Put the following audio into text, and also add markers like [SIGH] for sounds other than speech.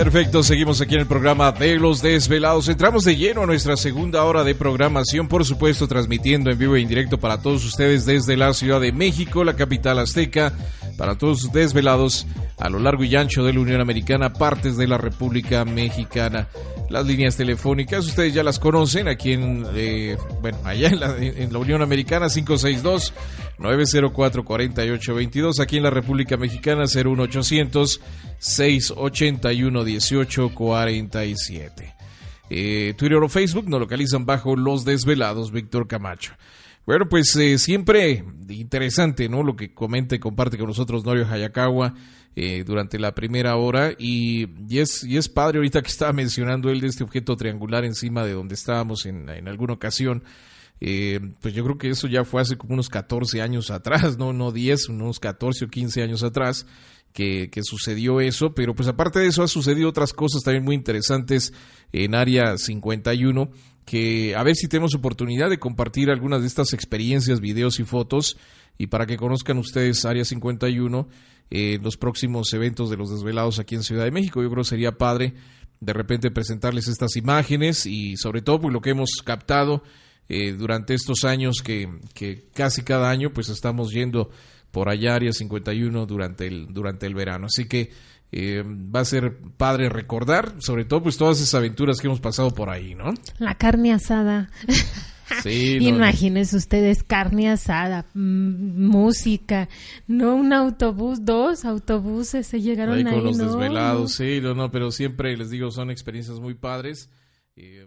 Perfecto, seguimos aquí en el programa de los desvelados. Entramos de lleno a nuestra segunda hora de programación, por supuesto transmitiendo en vivo e indirecto para todos ustedes desde la Ciudad de México, la capital azteca, para todos sus desvelados a lo largo y ancho de la Unión Americana, partes de la República Mexicana. Las líneas telefónicas, ustedes ya las conocen, aquí en, eh, bueno, allá en la, en la Unión Americana, 562 904-4822, aquí en la República Mexicana 01800 681 1847. Eh, Twitter o Facebook nos localizan bajo Los Desvelados, Víctor Camacho. Bueno, pues eh, siempre interesante, ¿no? Lo que comenta y comparte con nosotros Norio Hayakawa eh, durante la primera hora. Y, y, es, y es padre ahorita que estaba mencionando él de este objeto triangular encima de donde estábamos en, en alguna ocasión. Eh, pues yo creo que eso ya fue hace como unos 14 años atrás, no, no 10, unos 14 o 15 años atrás. Que, que, sucedió eso, pero pues aparte de eso ha sucedido otras cosas también muy interesantes en Área 51, que a ver si tenemos oportunidad de compartir algunas de estas experiencias, videos y fotos, y para que conozcan ustedes Área 51 en eh, los próximos eventos de los desvelados aquí en Ciudad de México. Yo creo que sería padre de repente presentarles estas imágenes y sobre todo pues, lo que hemos captado eh, durante estos años que, que, casi cada año pues estamos yendo por allá área 51 durante el, durante el verano. Así que eh, va a ser padre recordar, sobre todo pues todas esas aventuras que hemos pasado por ahí, ¿no? La carne asada. [LAUGHS] Sí, no, Imagínense ustedes carne asada, música, no un autobús, dos autobuses se llegaron ahí. ahí con los no, desvelados, sí, no, no, pero siempre les digo, son experiencias muy padres. Eh,